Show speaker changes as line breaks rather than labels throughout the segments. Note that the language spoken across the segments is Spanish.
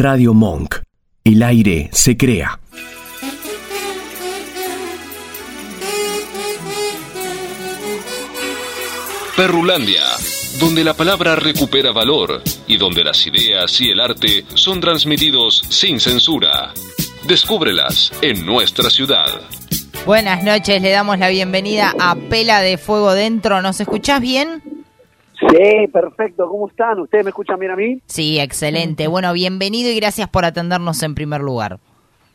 Radio Monk. El aire se crea.
Perrulandia, donde la palabra recupera valor y donde las ideas y el arte son transmitidos sin censura. Descúbrelas en nuestra ciudad.
Buenas noches, le damos la bienvenida a Pela de Fuego Dentro. ¿Nos escuchás bien?
Sí, perfecto. ¿Cómo están? ¿Ustedes me escuchan bien a mí?
Sí, excelente. Bueno, bienvenido y gracias por atendernos en primer lugar.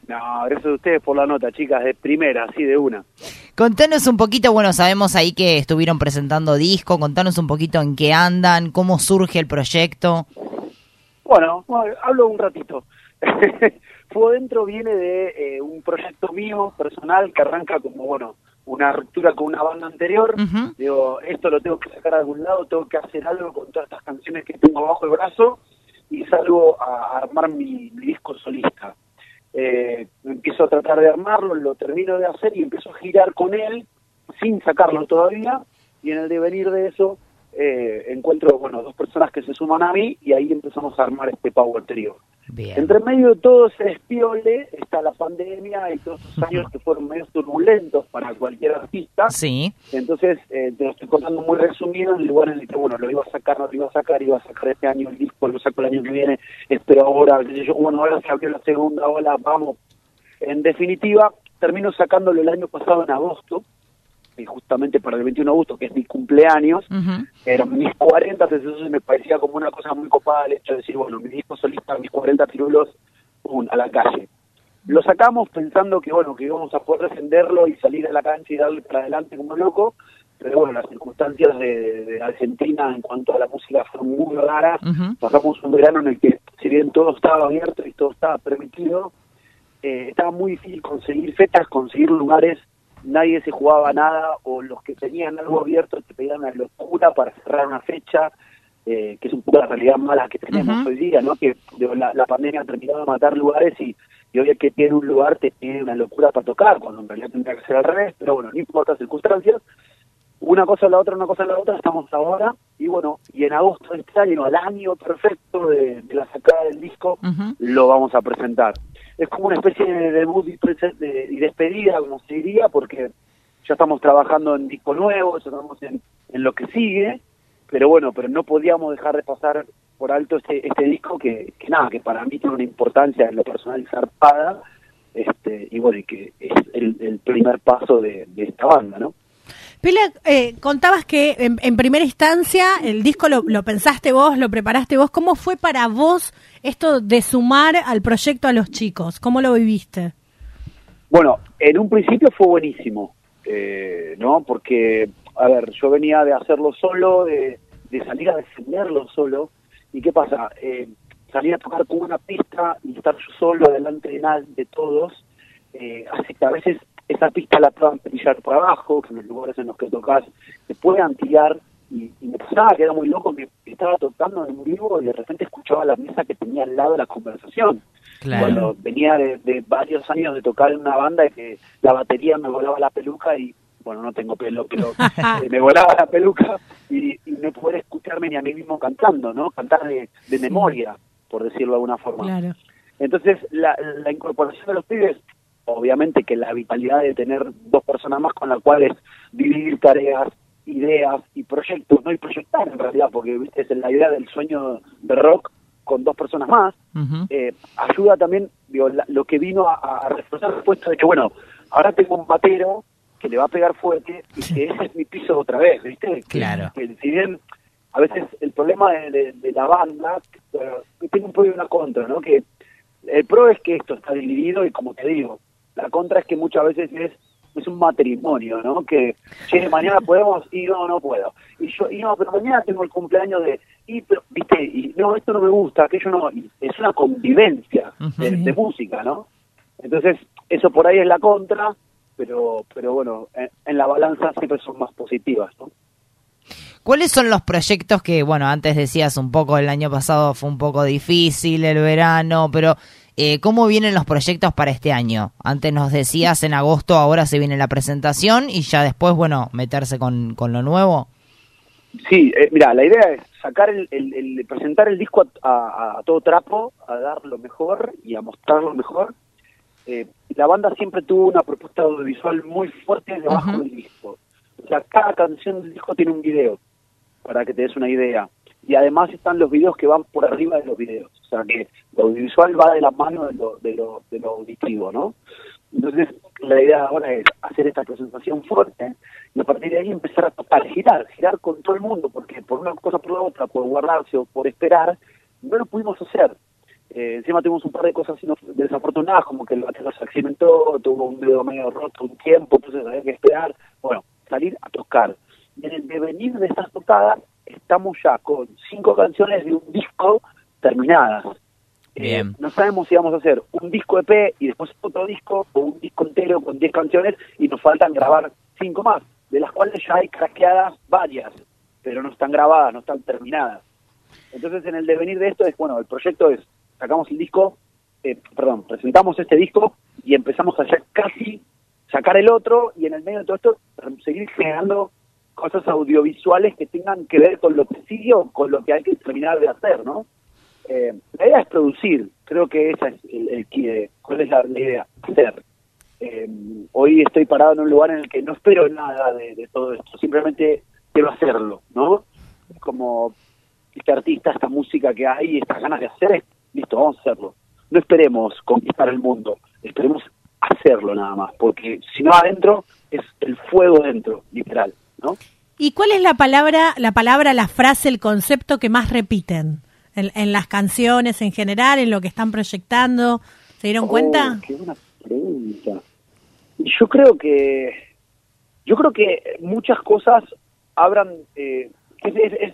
No, gracias a ustedes por la nota, chicas, de primera, así de una.
Contanos un poquito, bueno, sabemos ahí que estuvieron presentando disco, contanos un poquito en qué andan, cómo surge el proyecto.
Bueno, hablo un ratito. Fuego Dentro viene de eh, un proyecto mío, personal, que arranca como, bueno, una ruptura con una banda anterior. Digo, esto lo tengo que sacar a algún lado, tengo que hacer algo con todas estas canciones que tengo bajo el brazo y salgo a, armar mi, disco solista. Eh, empiezo a tratar de armarlo, lo termino de hacer y empiezo a girar con él sin sacarlo todavía y en el devenir de eso eh, encuentro bueno dos personas que se suman a mí y ahí empezamos a armar este Power Trio. Entre medio de todo ese despiole está la pandemia y todos esos años que fueron medio turbulentos para cualquier artista.
Sí.
Entonces, eh, te lo estoy contando muy resumido, en el lugar en el que, bueno, lo iba a sacar, no lo iba a sacar, iba a sacar este año el disco, lo saco el año que viene, espero ahora, bueno, ahora se abrió la segunda ola, vamos. En definitiva, termino sacándolo el año pasado en agosto, y justamente para el 21 de agosto, que es mi cumpleaños, eran mis 40, entonces me parecía como una cosa muy copada el hecho de decir, bueno, mi disco solista, mis 40 tirulos, a la calle. Lo sacamos pensando que, bueno, que íbamos a poder defenderlo y salir a la cancha y darle para adelante como loco, pero bueno, las circunstancias de, Argentina en cuanto a la música fueron muy raras. Pasamos un verano en el que, si bien todo estaba abierto y todo estaba permitido, eh, estaba muy difícil conseguir fechas, conseguir lugares nadie se jugaba nada o los que tenían algo abierto te pedían una locura para cerrar una fecha, eh, que es un poco la realidad mala que tenemos hoy día, ¿no? Que la, pandemia ha terminado de matar lugares y, y hoy el que tiene un lugar te tiene una locura para tocar, cuando en realidad tendría que ser al revés, pero bueno, no importa circunstancias. Una cosa a la otra, una cosa a la otra, estamos ahora, y bueno, y en agosto de este año, al año perfecto de, la sacada del disco, lo vamos a presentar es como una especie de debut y, despedida, como se diría, porque ya estamos trabajando en disco nuevo, ya estamos en, lo que sigue, pero bueno, pero no podíamos dejar de pasar por alto este, este disco que, que nada, que para mí tiene una importancia en lo personal zarpada, este, y bueno, y que es el, primer paso de, de esta banda, ¿no?
Pila, eh, contabas que en, primera instancia el disco lo, pensaste vos, lo preparaste vos. ¿Cómo fue para vos esto de sumar al proyecto a los chicos? ¿Cómo lo viviste?
Bueno, en un principio fue buenísimo, eh, ¿no? Porque, a ver, yo venía de hacerlo solo, de, salir a defenderlo solo. ¿Y qué pasa? Eh, salir a tocar con una pista y estar yo solo delante de, de todos. Eh, así que a veces esa pista la puedan pillar por abajo, que en los lugares en los que tocas se puedan tirar, y, me pasaba que era muy loco que estaba tocando en vivo y de repente escuchaba la mesa que tenía al lado de la conversación. Cuando venía de, varios años de tocar en una banda y que la batería me volaba la peluca y, bueno, no tengo pelo, pero eh, me volaba la peluca y, no poder escucharme ni a mí mismo cantando, ¿no? Cantar de, memoria, por decirlo de alguna forma. Entonces, la, la incorporación de los pibes obviamente que la vitalidad de tener dos personas más con las cuales dividir tareas, ideas y proyectos, no y proyectar en realidad, porque ¿viste? es la idea del sueño de rock con dos personas más, eh, ayuda también, digo, lo que vino a, reforzar el puesto de que, bueno, ahora tengo un batero que le va a pegar fuerte y que ese es mi piso otra vez, ¿viste?
Claro.
Que, si bien a veces el problema de, la banda, tiene un pro y una contra, ¿no? Que el pro es que esto está dividido y como te digo, la contra es que muchas veces es es un matrimonio, ¿no? Que, che, mañana podemos y no, no puedo. Y yo, y no, pero mañana tengo el cumpleaños de, y, pero, viste, y no, esto no me gusta, aquello no, es una convivencia de, música, ¿no? Entonces, eso por ahí es la contra, pero, pero bueno, en, la balanza siempre son más positivas, ¿no?
¿Cuáles son los proyectos que, bueno, antes decías un poco, el año pasado fue un poco difícil, el verano, pero eh, ¿Cómo vienen los proyectos para este año? Antes nos decías en agosto, ahora se viene la presentación y ya después, bueno, meterse con, con lo nuevo.
Sí, eh, mira, la idea es sacar el, el- el- presentar el disco a, a- a todo trapo, a dar lo mejor y a mostrar lo mejor. Eh, la banda siempre tuvo una propuesta audiovisual muy fuerte debajo del disco. O sea, cada canción del disco tiene un video, para que te des una idea. Y además están los videos que van por arriba de los videos. O sea, que lo audiovisual va de la mano de lo, de lo, de lo auditivo, ¿no? Entonces, la idea ahora es hacer esta presentación fuerte y a partir de ahí empezar a tocar, girar, girar con todo el mundo, porque por una cosa por la otra, por guardarse o por esperar, no lo pudimos hacer. Eh, encima tuvimos un par de cosas desafortunadas, como que el batero se accidentó, tuvo un dedo medio roto un tiempo, entonces había que esperar. Bueno, salir a tocar. En el devenir de estas tocadas, estamos ya con cinco canciones de un disco terminadas. Eh,
Bien.
no sabemos si vamos a hacer un disco EP y después otro disco o un disco entero con 10 canciones y nos faltan grabar cinco más, de las cuales ya hay craqueadas varias, pero no están grabadas, no están terminadas. Entonces en el devenir de esto es, bueno, el proyecto es, sacamos el disco, eh, perdón, presentamos este disco y empezamos a ya casi sacar el otro y en el medio de todo esto seguir generando cosas audiovisuales que tengan que ver con lo que sigue o con lo que hay que terminar de hacer, ¿no? Eh, la idea es producir, creo que esa es el, el ¿Cuál es la, idea? Hacer. Eh, hoy estoy parado en un lugar en el que no espero nada de, todo esto, simplemente quiero hacerlo, ¿no? Como este artista, esta música que hay, estas ganas de hacer, listo, vamos a hacerlo. No esperemos conquistar el mundo, esperemos hacerlo nada más, porque si no adentro es el fuego dentro, literal, ¿no?
¿Y cuál es la palabra, la palabra, la frase, el concepto que más repiten en, en las canciones en general, en lo que están proyectando? ¿Se dieron
Oh,
cuenta?
Qué buena pregunta. Yo creo que yo creo que muchas cosas abran eh, es, es- es-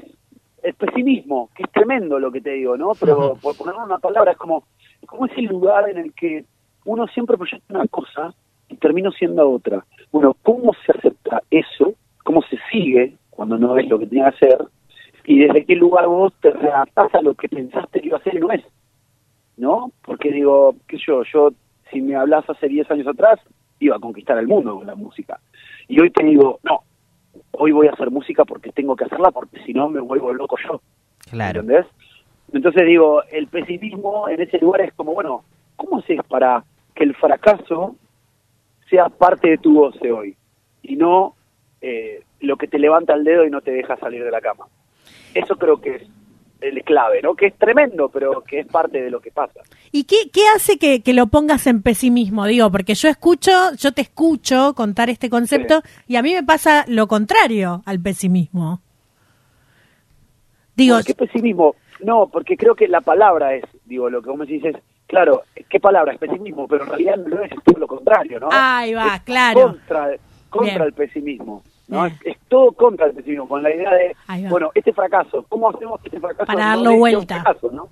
es pesimismo, que es tremendo lo que te digo, ¿no? Pero por ponerle una palabra es como como ese lugar en el que uno siempre proyecta una cosa y termina siendo otra. Bueno, ¿cómo se acepta eso? ¿Cómo se sigue cuando no es lo que tenía que hacer? Y desde qué lugar vos te readaptás a lo que pensaste que iba a ser y no es. ¿no? Porque digo, qué sé yo, yo, si me hablas hace 10 años atrás, iba a conquistar el mundo con la música. Y hoy te digo, no, hoy voy a hacer música porque tengo que hacerla, porque si no me vuelvo loco yo.
Claro.
¿Entendés? Entonces digo, el pesimismo en ese lugar es como, bueno, ¿cómo haces para que el fracaso sea parte de tu goce hoy? Y no eh, lo que te levanta el dedo y no te deja salir de la cama. Eso creo que es el clave, ¿no? Que es tremendo, pero que es parte de lo que pasa.
¿Y qué, qué hace que, que lo pongas en pesimismo? Digo, porque yo escucho, yo te escucho contar este concepto y a mí me pasa lo contrario al pesimismo. Digo,
¿Por qué pesimismo? No, porque creo que la palabra es, digo, lo que vos me dices, claro, ¿qué palabra? Es pesimismo, pero en realidad no es todo lo contrario, ¿no?
Ahí va,
Es
claro.
Contra, contra
Bien.
el pesimismo, ¿no? Es, es todo contra el pesimismo, con la idea de, bueno, este fracaso, ¿cómo hacemos que este fracaso
Para
no
darlo
un
vuelta.
fracaso, ¿no?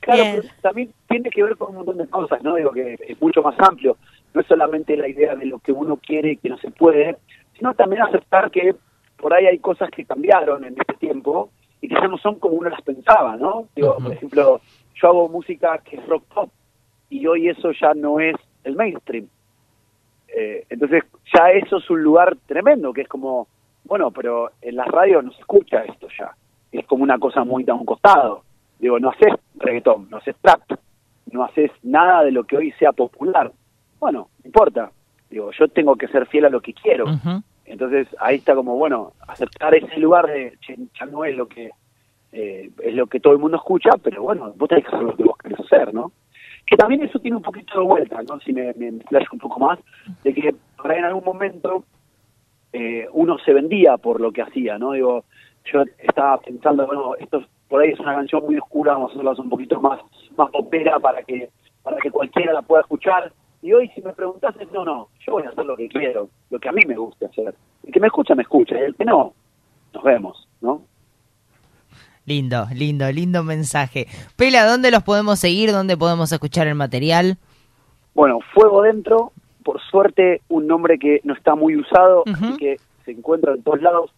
Claro,
Bien.
pero también tiene que ver con un montón de cosas, ¿no? Digo que es mucho más amplio. No es solamente la idea de lo que uno quiere y que no se puede, sino también aceptar que por ahí hay cosas que cambiaron en este tiempo y que ya no son como uno las pensaba, ¿no? Digo, por ejemplo, yo hago música que es rock pop y hoy eso ya no es el mainstream. Eh, entonces ya eso es un lugar tremendo, que es como, bueno, pero en las radios no se escucha esto ya. Es como una cosa muy a un costado. Digo, no haces reggaetón, no haces trap, no haces nada de lo que hoy sea popular. Bueno, no importa. Digo, yo tengo que ser fiel a lo que quiero. Entonces ahí está como, bueno, aceptar ese lugar de, che, ya no es lo que eh, es lo que todo el mundo escucha, pero bueno, vos tenés que hacer lo que vos querés hacer, ¿no? Que también eso tiene un poquito de vuelta, ¿no? Si me, me un poco más, de que por ahí en algún momento eh, uno se vendía por lo que hacía, ¿no? Digo, yo estaba pensando, bueno, esto es- por ahí es una canción muy oscura, vamos a hacerla un poquito más, más popera para que, para que cualquiera la pueda escuchar. Y hoy si me preguntases, no, no, yo voy a hacer lo que quiero, lo que a mí me gusta hacer. El que me escucha, me escucha, y el que no, nos vemos, ¿no?
Lindo, lindo, lindo mensaje. Pela, ¿dónde los podemos seguir? ¿Dónde podemos escuchar el material?
Bueno, Fuego Dentro, por suerte un nombre que no está muy usado,
Ujú.
así que se encuentra en todos lados.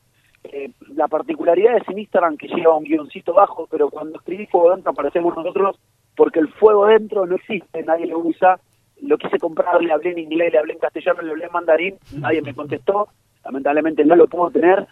Eh, la particularidad es en Instagram que lleva un guioncito bajo, pero cuando escribí Fuego Dentro aparecemos nosotros porque el fuego dentro no existe, nadie lo usa. Lo quise comprar, le hablé en inglés, le hablé en castellano, le hablé en mandarín, nadie me contestó. lamentablemente no lo puedo tener,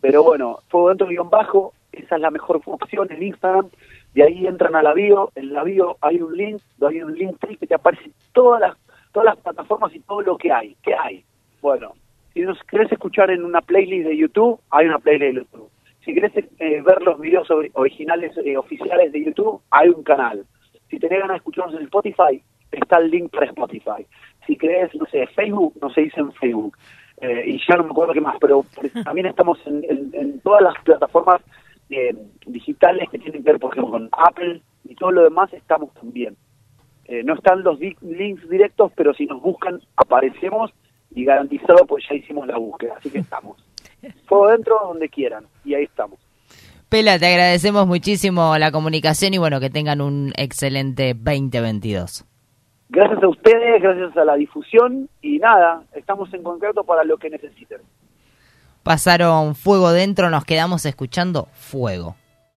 pero bueno, fuego dentro guion bajo, esa es la mejor opción en Instagram, de ahí entran a la bio, en la bio hay un link, hay un link que te aparece todas las, todas las plataformas y todo lo que hay, ¿qué hay? Bueno, si nos querés escuchar en una playlist de YouTube, hay una playlist de YouTube. Si querés eh, ver los videos ori- originales eh, oficiales de YouTube, hay un canal. Si tenés ganas de escucharnos en Spotify, está el link para Spotify. Si querés, no sé, Facebook, no se dice en Facebook. Eh, y ya no me acuerdo qué más, pero también estamos en- en todas las plataformas eh, digitales que tienen que ver, por ejemplo, con Apple y todo lo demás, estamos también. Eh, no están los links directos, pero si nos buscan, aparecemos y garantizado, pues ya hicimos la búsqueda, así que estamos. Fuego dentro donde quieran, y ahí estamos.
Pela, te agradecemos muchísimo la comunicación y bueno, que tengan un excelente 2022.
Gracias a ustedes, gracias a la difusión, y nada, estamos en contacto para lo que necesiten.
Pasaron fuego dentro, nos quedamos escuchando fuego.